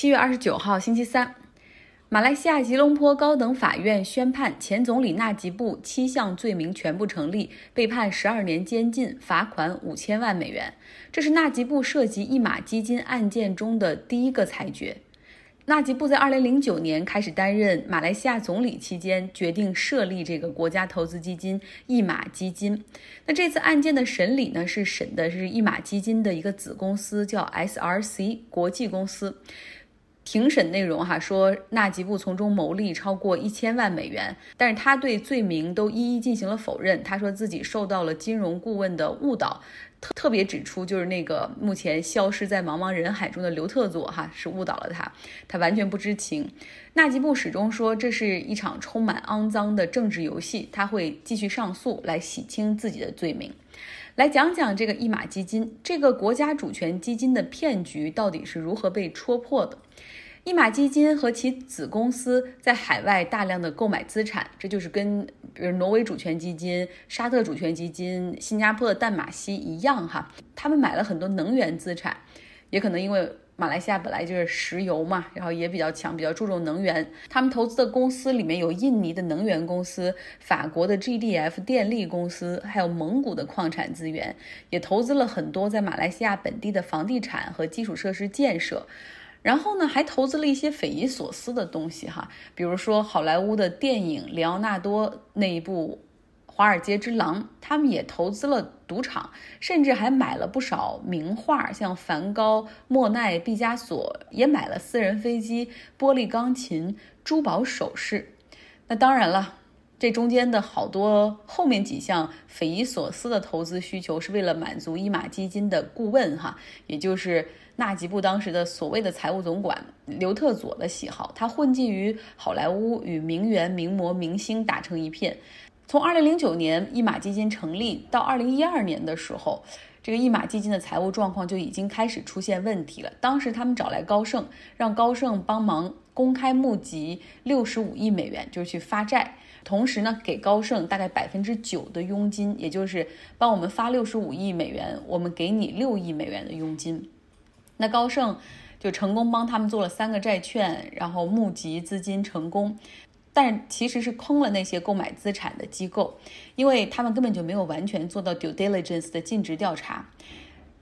七月二十九号，星期三，马来西亚吉隆坡高等法院宣判前总理纳吉布七项罪名全部成立，被判十二年监禁，罚款五千万美元。这是纳吉布涉及一马基金案件中的第一个裁决。纳吉布在二零零九年开始担任马来西亚总理期间，决定设立这个国家投资基金一马基金。那这次案件的审理呢，是审的是一马基金的一个子公司，叫 SRC 国际公司。庭审内容哈说，纳吉布从中牟利超过一千万美元，但是他对罪名都一一进行了否认。他说自己受到了金融顾问的误导。特别指出，就是那个目前消失在茫茫人海中的刘特佐，哈，是误导了他，他完全不知情。纳吉布始终说这是一场充满肮脏的政治游戏，他会继续上诉来洗清自己的罪名。来讲讲这个一马基金，这个国家主权基金的骗局到底是如何被戳破的？一马基金和其子公司在海外大量的购买资产，这就是跟比如挪威主权基金、沙特主权基金、新加坡的淡马锡一样哈，他们买了很多能源资产，也可能因为马来西亚本来就是石油嘛，然后也比较强，比较注重能源，他们投资的公司里面有印尼的能源公司、法国的 GDF 电力公司，还有蒙古的矿产资源，也投资了很多在马来西亚本地的房地产和基础设施建设。然后呢，还投资了一些匪夷所思的东西哈，比如说好莱坞的电影里奥纳多那一部《华尔街之狼》，他们也投资了赌场，甚至还买了不少名画，像梵高、莫奈、毕加索，也买了私人飞机、玻璃钢琴、珠宝首饰。那当然了，这中间的好多后面几项匪夷所思的投资需求，是为了满足一马基金的顾问哈，也就是。纳吉布当时的所谓的财务总管刘特佐的喜好，他混迹于好莱坞，与名媛、名模、明星打成一片。从二零零九年一马基金成立到二零一二年的时候，这个一马基金的财务状况就已经开始出现问题了。当时他们找来高盛，让高盛帮忙公开募集六十五亿美元，就是去发债，同时呢给高盛大概百分之九的佣金，也就是帮我们发六十五亿美元，我们给你六亿美元的佣金。那高盛就成功帮他们做了三个债券，然后募集资金成功，但其实是坑了那些购买资产的机构，因为他们根本就没有完全做到 due diligence 的尽职调查。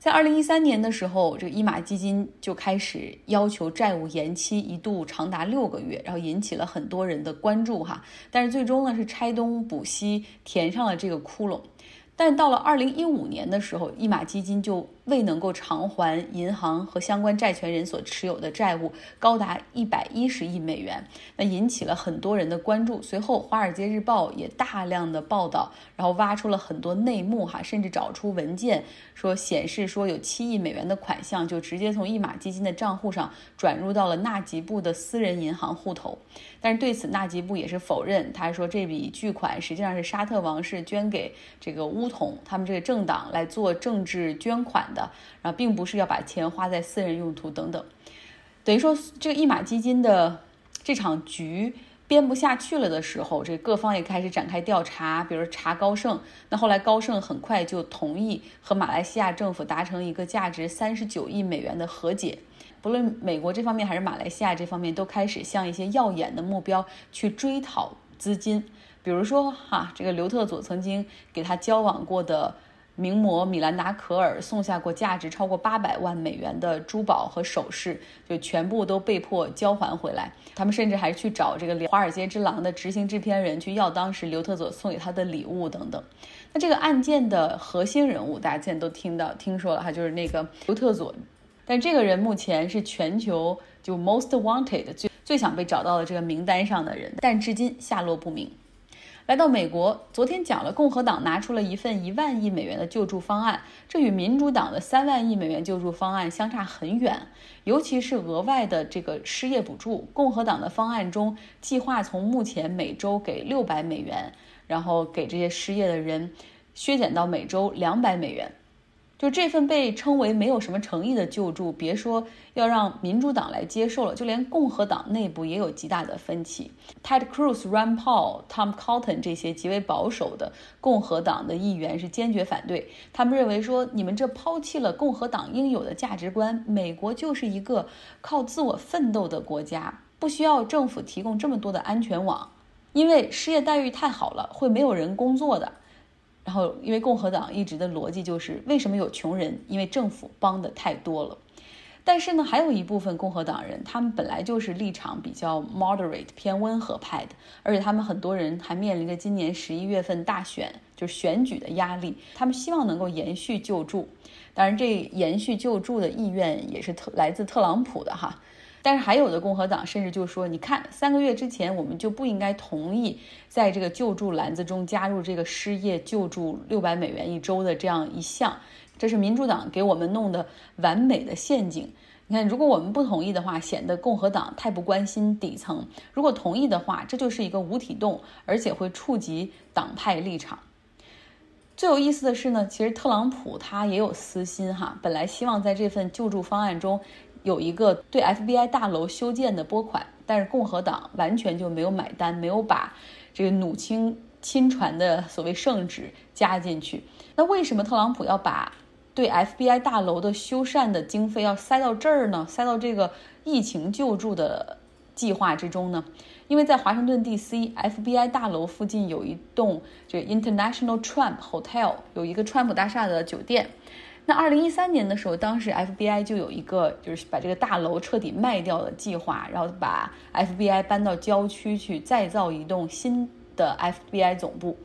在二零一三年的时候，这个伊马基金就开始要求债务延期，一度长达六个月，然后引起了很多人的关注哈。但是最终呢，是拆东补西，填上了这个窟窿。但到了二零一五年的时候，一马基金就。未能够偿还银行和相关债权人所持有的债务，高达一百一十亿美元，那引起了很多人的关注。随后，《华尔街日报》也大量的报道，然后挖出了很多内幕，哈，甚至找出文件说显示说有七亿美元的款项就直接从一马基金的账户上转入到了纳吉布的私人银行户头。但是对此，纳吉布也是否认，他说这笔巨款实际上是沙特王室捐给这个乌统他们这个政党来做政治捐款。的，然后并不是要把钱花在私人用途等等，等于说这个一马基金的这场局编不下去了的时候，这各方也开始展开调查，比如查高盛。那后来高盛很快就同意和马来西亚政府达成一个价值三十九亿美元的和解。不论美国这方面还是马来西亚这方面，都开始向一些耀眼的目标去追讨资金，比如说哈，这个刘特佐曾经给他交往过的。名模米兰达·可尔送下过价值超过八百万美元的珠宝和首饰，就全部都被迫交还回来。他们甚至还去找这个《华尔街之狼》的执行制片人去要当时刘特佐送给他的礼物等等。那这个案件的核心人物，大家现在都听到、听说了哈，就是那个刘特佐。但这个人目前是全球就 most wanted 最最想被找到的这个名单上的人，但至今下落不明。来到美国，昨天讲了，共和党拿出了一份一万亿美元的救助方案，这与民主党的三万亿美元救助方案相差很远。尤其是额外的这个失业补助，共和党的方案中计划从目前每周给六百美元，然后给这些失业的人削减到每周两百美元。就这份被称为没有什么诚意的救助，别说要让民主党来接受了，就连共和党内部也有极大的分歧。Ted Cruz、Rand Paul、Tom Cotton 这些极为保守的共和党的议员是坚决反对，他们认为说，你们这抛弃了共和党应有的价值观。美国就是一个靠自我奋斗的国家，不需要政府提供这么多的安全网，因为失业待遇太好了，会没有人工作的。然后，因为共和党一直的逻辑就是，为什么有穷人？因为政府帮的太多了。但是呢，还有一部分共和党人，他们本来就是立场比较 moderate 偏温和派的，而且他们很多人还面临着今年十一月份大选，就是选举的压力。他们希望能够延续救助，当然这延续救助的意愿也是特来自特朗普的哈。但是还有的共和党甚至就说：“你看，三个月之前我们就不应该同意在这个救助篮子中加入这个失业救助六百美元一周的这样一项，这是民主党给我们弄的完美的陷阱。你看，如果我们不同意的话，显得共和党太不关心底层；如果同意的话，这就是一个无底洞，而且会触及党派立场。最有意思的是呢，其实特朗普他也有私心哈，本来希望在这份救助方案中。”有一个对 FBI 大楼修建的拨款，但是共和党完全就没有买单，没有把这个努钦亲传的所谓圣旨加进去。那为什么特朗普要把对 FBI 大楼的修缮的经费要塞到这儿呢？塞到这个疫情救助的计划之中呢？因为在华盛顿 D.C.，FBI 大楼附近有一栋这 International Trump Hotel，有一个川普大厦的酒店。那二零一三年的时候，当时 FBI 就有一个就是把这个大楼彻底卖掉的计划，然后把 FBI 搬到郊区去再造一栋新的 FBI 总部。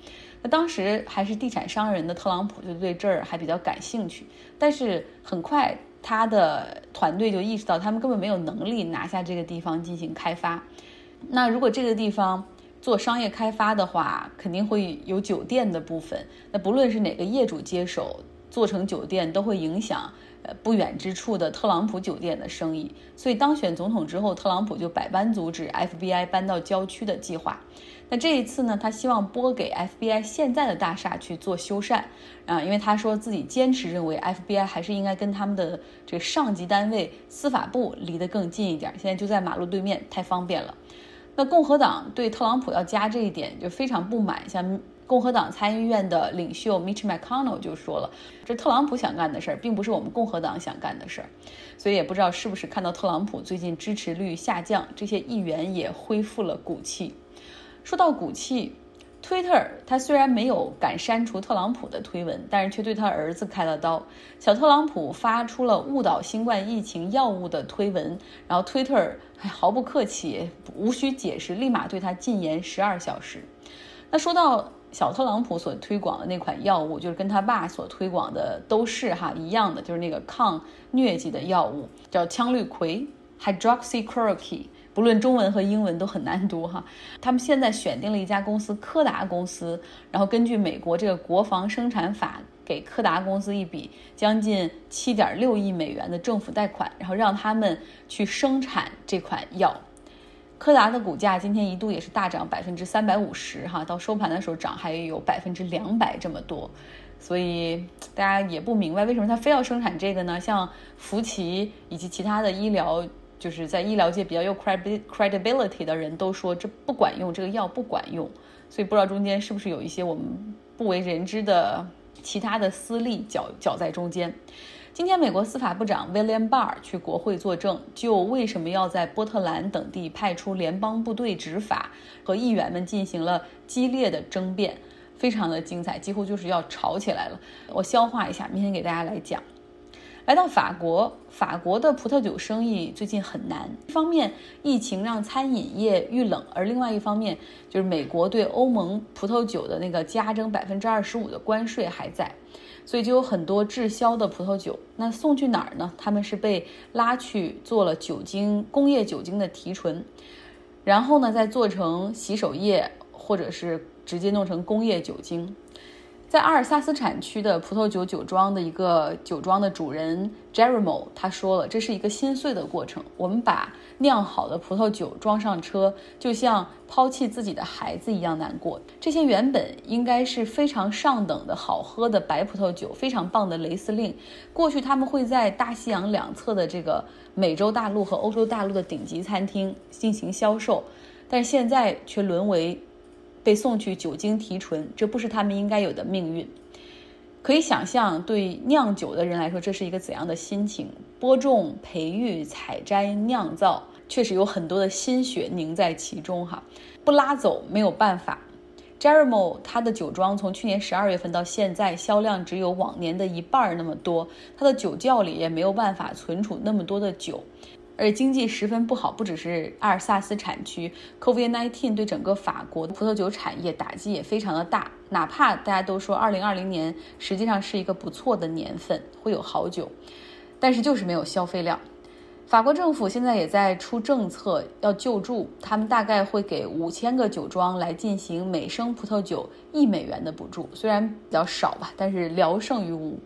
那当时还是地产商人的特朗普就对这儿还比较感兴趣，但是很快他的团队就意识到他们根本没有能力拿下这个地方进行开发。那如果这个地方做商业开发的话，肯定会有酒店的部分。那不论是哪个业主接手。做成酒店都会影响，呃不远之处的特朗普酒店的生意。所以当选总统之后，特朗普就百般阻止 FBI 搬到郊区的计划。那这一次呢，他希望拨给 FBI 现在的大厦去做修缮啊，因为他说自己坚持认为 FBI 还是应该跟他们的这个上级单位司法部离得更近一点。现在就在马路对面，太方便了。那共和党对特朗普要加这一点就非常不满，像。共和党参议院的领袖 Mitch McConnell 就说了，这特朗普想干的事儿，并不是我们共和党想干的事儿，所以也不知道是不是看到特朗普最近支持率下降，这些议员也恢复了骨气。说到骨气，Twitter 他虽然没有敢删除特朗普的推文，但是却对他儿子开了刀。小特朗普发出了误导新冠疫情药物的推文，然后 Twitter 毫不客气，无需解释，立马对他禁言十二小时。那说到。小特朗普所推广的那款药物，就是跟他爸所推广的都是哈一样的，就是那个抗疟疾的药物，叫羟氯喹 （hydroxychloroquine）。不论中文和英文都很难读哈。他们现在选定了一家公司柯达公司，然后根据美国这个国防生产法，给柯达公司一笔将近七点六亿美元的政府贷款，然后让他们去生产这款药。柯达的股价今天一度也是大涨百分之三百五十，哈，到收盘的时候涨还有百分之两百这么多，所以大家也不明白为什么他非要生产这个呢？像福奇以及其他的医疗，就是在医疗界比较有 credibility 的人都说这不管用，这个药不管用，所以不知道中间是不是有一些我们不为人知的其他的私利搅搅在中间。今天，美国司法部长 William Barr 去国会作证，就为什么要在波特兰等地派出联邦部队执法，和议员们进行了激烈的争辩，非常的精彩，几乎就是要吵起来了。我消化一下，明天给大家来讲。来到法国，法国的葡萄酒生意最近很难。一方面，疫情让餐饮业遇冷；而另外一方面，就是美国对欧盟葡萄酒的那个加征百分之二十五的关税还在，所以就有很多滞销的葡萄酒。那送去哪儿呢？他们是被拉去做了酒精工业酒精的提纯，然后呢再做成洗手液，或者是直接弄成工业酒精。在阿尔萨斯产区的葡萄酒酒庄的一个酒庄的主人 Jeremy 他说了，这是一个心碎的过程。我们把酿好的葡萄酒装上车，就像抛弃自己的孩子一样难过。这些原本应该是非常上等的好喝的白葡萄酒，非常棒的雷司令，过去他们会在大西洋两侧的这个美洲大陆和欧洲大陆的顶级餐厅进行销售，但现在却沦为。被送去酒精提纯，这不是他们应该有的命运。可以想象，对酿酒的人来说，这是一个怎样的心情？播种、培育、采摘、酿造，确实有很多的心血凝在其中。哈，不拉走没有办法。Jeremy 他的酒庄从去年十二月份到现在，销量只有往年的一半那么多，他的酒窖里也没有办法存储那么多的酒。而经济十分不好，不只是阿尔萨斯产区，COVID-19 对整个法国的葡萄酒产业打击也非常的大。哪怕大家都说2020年实际上是一个不错的年份，会有好酒，但是就是没有消费量。法国政府现在也在出政策要救助，他们大概会给五千个酒庄来进行每升葡萄酒一美元的补助，虽然比较少吧，但是聊胜于无。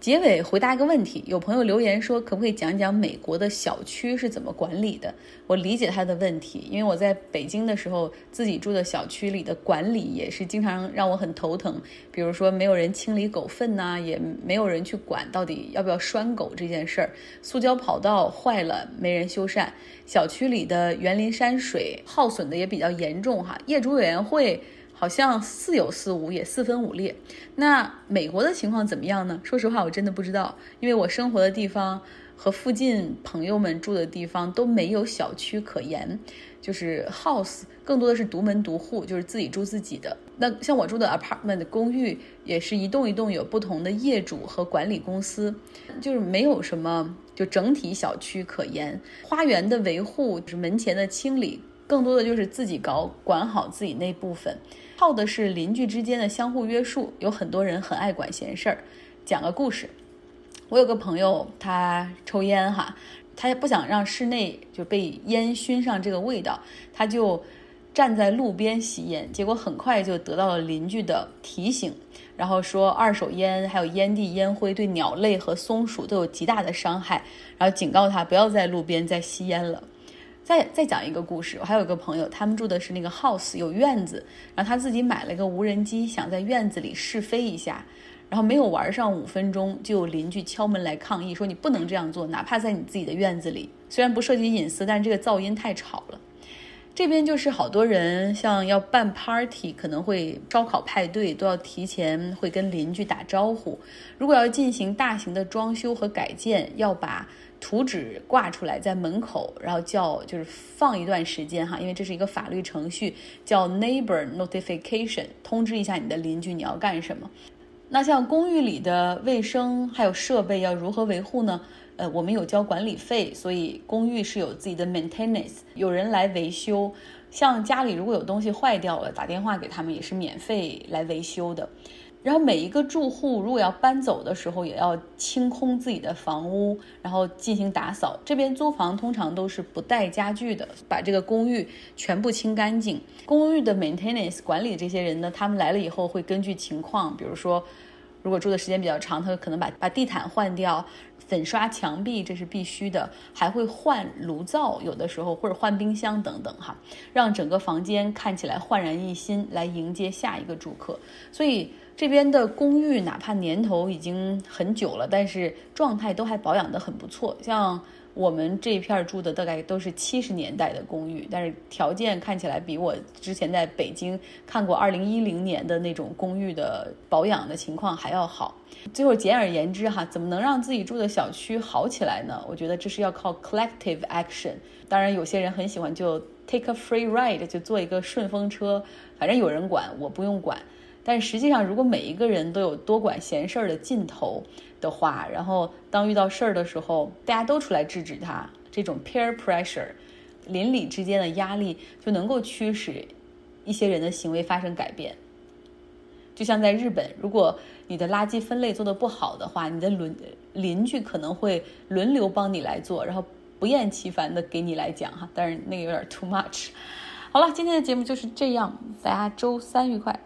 结尾回答一个问题，有朋友留言说，可不可以讲讲美国的小区是怎么管理的？我理解他的问题，因为我在北京的时候，自己住的小区里的管理也是经常让我很头疼。比如说，没有人清理狗粪呐，也没有人去管到底要不要拴狗这件事儿。塑胶跑道坏了，没人修缮。小区里的园林山水耗损的也比较严重哈，业主委员会。好像似有似无，也四分五裂。那美国的情况怎么样呢？说实话，我真的不知道，因为我生活的地方和附近朋友们住的地方都没有小区可言，就是 house 更多的是独门独户，就是自己住自己的。那像我住的 apartment 公寓，也是一栋一栋有不同的业主和管理公司，就是没有什么就整体小区可言。花园的维护，就是门前的清理，更多的就是自己搞，管好自己那部分。靠的是邻居之间的相互约束，有很多人很爱管闲事儿。讲个故事，我有个朋友，他抽烟哈，他也不想让室内就被烟熏上这个味道，他就站在路边吸烟，结果很快就得到了邻居的提醒，然后说二手烟还有烟蒂烟灰对鸟类和松鼠都有极大的伤害，然后警告他不要在路边再吸烟了。再再讲一个故事，我还有一个朋友，他们住的是那个 house，有院子，然后他自己买了个无人机，想在院子里试飞一下，然后没有玩上五分钟，就有邻居敲门来抗议，说你不能这样做，哪怕在你自己的院子里，虽然不涉及隐私，但是这个噪音太吵了。这边就是好多人，像要办 party，可能会烧烤派对，都要提前会跟邻居打招呼。如果要进行大型的装修和改建，要把图纸挂出来在门口，然后叫就是放一段时间哈，因为这是一个法律程序，叫 neighbor notification，通知一下你的邻居你要干什么。那像公寓里的卫生还有设备要如何维护呢？呃，我们有交管理费，所以公寓是有自己的 maintenance，有人来维修。像家里如果有东西坏掉了，打电话给他们也是免费来维修的。然后每一个住户如果要搬走的时候，也要清空自己的房屋，然后进行打扫。这边租房通常都是不带家具的，把这个公寓全部清干净。公寓的 maintenance 管理这些人呢，他们来了以后会根据情况，比如说如果住的时间比较长，他可能把把地毯换掉，粉刷墙壁，这是必须的，还会换炉灶，有的时候或者换冰箱等等哈，让整个房间看起来焕然一新，来迎接下一个住客。所以。这边的公寓哪怕年头已经很久了，但是状态都还保养得很不错。像我们这一片住的大概都是七十年代的公寓，但是条件看起来比我之前在北京看过二零一零年的那种公寓的保养的情况还要好。最后简而言之哈，怎么能让自己住的小区好起来呢？我觉得这是要靠 collective action。当然，有些人很喜欢就 take a free ride，就坐一个顺风车，反正有人管，我不用管。但实际上，如果每一个人都有多管闲事儿的劲头的话，然后当遇到事儿的时候，大家都出来制止他，这种 peer pressure，邻里之间的压力就能够驱使一些人的行为发生改变。就像在日本，如果你的垃圾分类做得不好的话，你的邻邻居可能会轮流帮你来做，然后不厌其烦的给你来讲哈。但是那个有点 too much。好了，今天的节目就是这样，大家周三愉快。